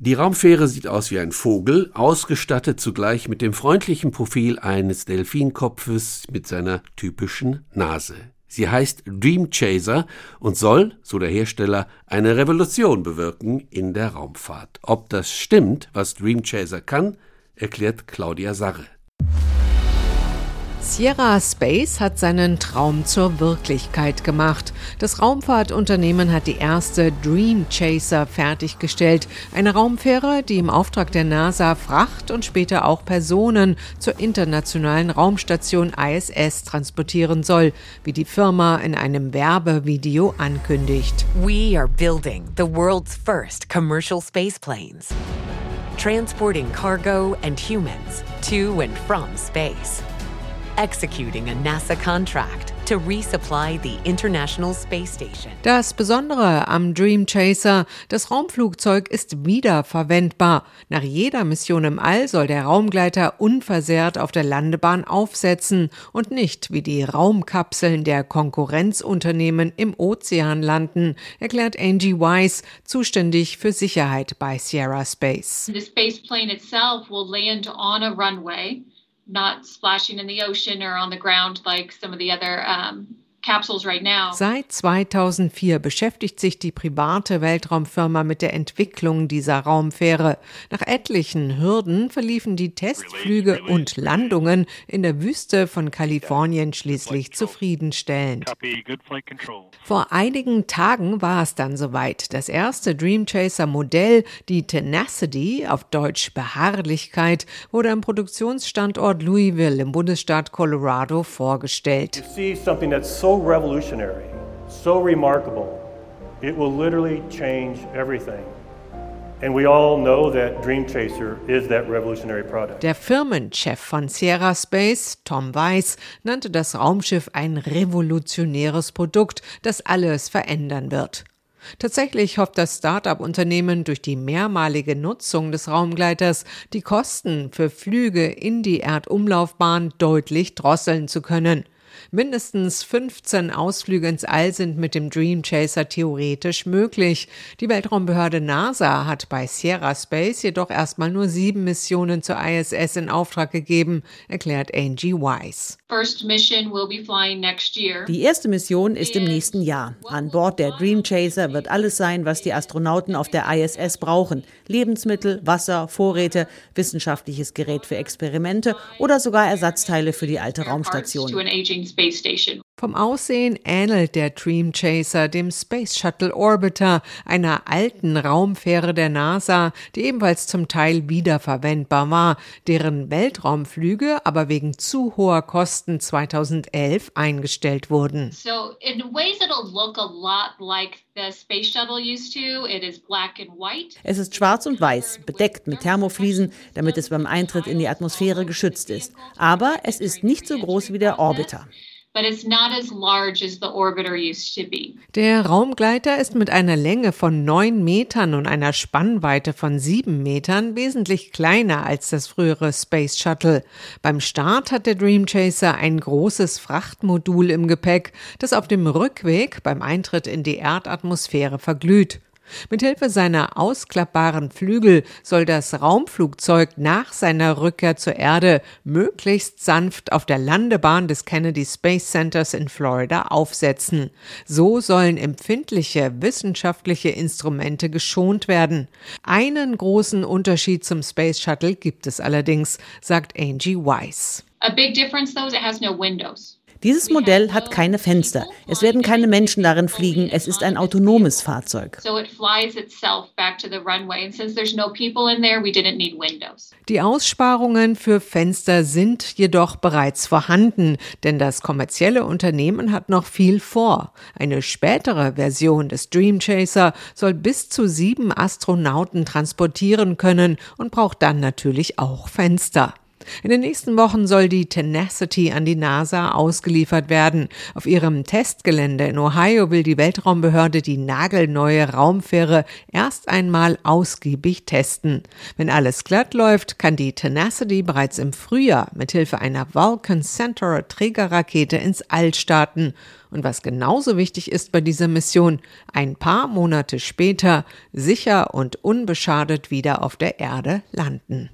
Die Raumfähre sieht aus wie ein Vogel, ausgestattet zugleich mit dem freundlichen Profil eines Delfinkopfes mit seiner typischen Nase. Sie heißt Dream Chaser und soll, so der Hersteller, eine Revolution bewirken in der Raumfahrt. Ob das stimmt, was Dream Chaser kann, erklärt Claudia Sarre. Sierra Space hat seinen Traum zur Wirklichkeit gemacht. Das Raumfahrtunternehmen hat die erste Dream Chaser fertiggestellt, eine Raumfähre, die im Auftrag der NASA Fracht und später auch Personen zur internationalen Raumstation ISS transportieren soll, wie die Firma in einem Werbevideo ankündigt. We are building the world's first commercial space planes, transporting cargo and humans to and from space executing a NASA contract to resupply the International Space Station. Das Besondere am Dream Chaser, das Raumflugzeug ist wiederverwendbar. Nach jeder Mission im All soll der Raumgleiter unversehrt auf der Landebahn aufsetzen und nicht wie die Raumkapseln der Konkurrenzunternehmen im Ozean landen, erklärt Angie Wise, zuständig für Sicherheit bei Sierra Space. The space plane itself will land on a runway not splashing in the ocean or on the ground like some of the other um, Seit 2004 beschäftigt sich die private Weltraumfirma mit der Entwicklung dieser Raumfähre. Nach etlichen Hürden verliefen die Testflüge und Landungen in der Wüste von Kalifornien schließlich zufriedenstellend. Vor einigen Tagen war es dann soweit. Das erste Dream Chaser Modell, die Tenacity, auf Deutsch Beharrlichkeit, wurde am Produktionsstandort Louisville im Bundesstaat Colorado vorgestellt revolutionary, so remarkable, it will literally change everything. And we all know that Dream Chaser is that revolutionary product. Der Firmenchef von Sierra Space, Tom Weiss, nannte das Raumschiff ein revolutionäres Produkt, das alles verändern wird. Tatsächlich hofft das Start-up-Unternehmen durch die mehrmalige Nutzung des Raumgleiters die Kosten für Flüge in die Erdumlaufbahn deutlich drosseln zu können. Mindestens 15 Ausflüge ins All sind mit dem Dream Chaser theoretisch möglich. Die Weltraumbehörde NASA hat bei Sierra Space jedoch erstmal nur sieben Missionen zur ISS in Auftrag gegeben, erklärt Angie Wise. Die erste Mission ist im nächsten Jahr. An Bord der Dream Chaser wird alles sein, was die Astronauten auf der ISS brauchen. Lebensmittel, Wasser, Vorräte, wissenschaftliches Gerät für Experimente oder sogar Ersatzteile für die alte Raumstation. Space Station. Vom Aussehen ähnelt der Dream Chaser dem Space Shuttle Orbiter, einer alten Raumfähre der NASA, die ebenfalls zum Teil wiederverwendbar war, deren Weltraumflüge aber wegen zu hoher Kosten 2011 eingestellt wurden. So in ways it'll look a lot like es ist schwarz und weiß, bedeckt mit Thermofliesen, damit es beim Eintritt in die Atmosphäre geschützt ist. Aber es ist nicht so groß wie der Orbiter. Der Raumgleiter ist mit einer Länge von 9 Metern und einer Spannweite von 7 Metern wesentlich kleiner als das frühere Space Shuttle. Beim Start hat der Dream Chaser ein großes Frachtmodul im Gepäck, das auf dem Rückweg beim Eintritt in die Erdatmosphäre verglüht. Mithilfe seiner ausklappbaren Flügel soll das Raumflugzeug nach seiner Rückkehr zur Erde möglichst sanft auf der Landebahn des Kennedy Space Centers in Florida aufsetzen. So sollen empfindliche wissenschaftliche Instrumente geschont werden. Einen großen Unterschied zum Space Shuttle gibt es allerdings, sagt Angie Weiss. A big difference though is it has no windows. Dieses Modell hat keine Fenster. Es werden keine Menschen darin fliegen. Es ist ein autonomes Fahrzeug. Die Aussparungen für Fenster sind jedoch bereits vorhanden, denn das kommerzielle Unternehmen hat noch viel vor. Eine spätere Version des Dream Chaser soll bis zu sieben Astronauten transportieren können und braucht dann natürlich auch Fenster. In den nächsten Wochen soll die Tenacity an die NASA ausgeliefert werden. Auf ihrem Testgelände in Ohio will die Weltraumbehörde die nagelneue Raumfähre erst einmal ausgiebig testen. Wenn alles glatt läuft, kann die Tenacity bereits im Frühjahr mithilfe einer Vulcan Centaur Trägerrakete ins All starten. Und was genauso wichtig ist bei dieser Mission, ein paar Monate später sicher und unbeschadet wieder auf der Erde landen.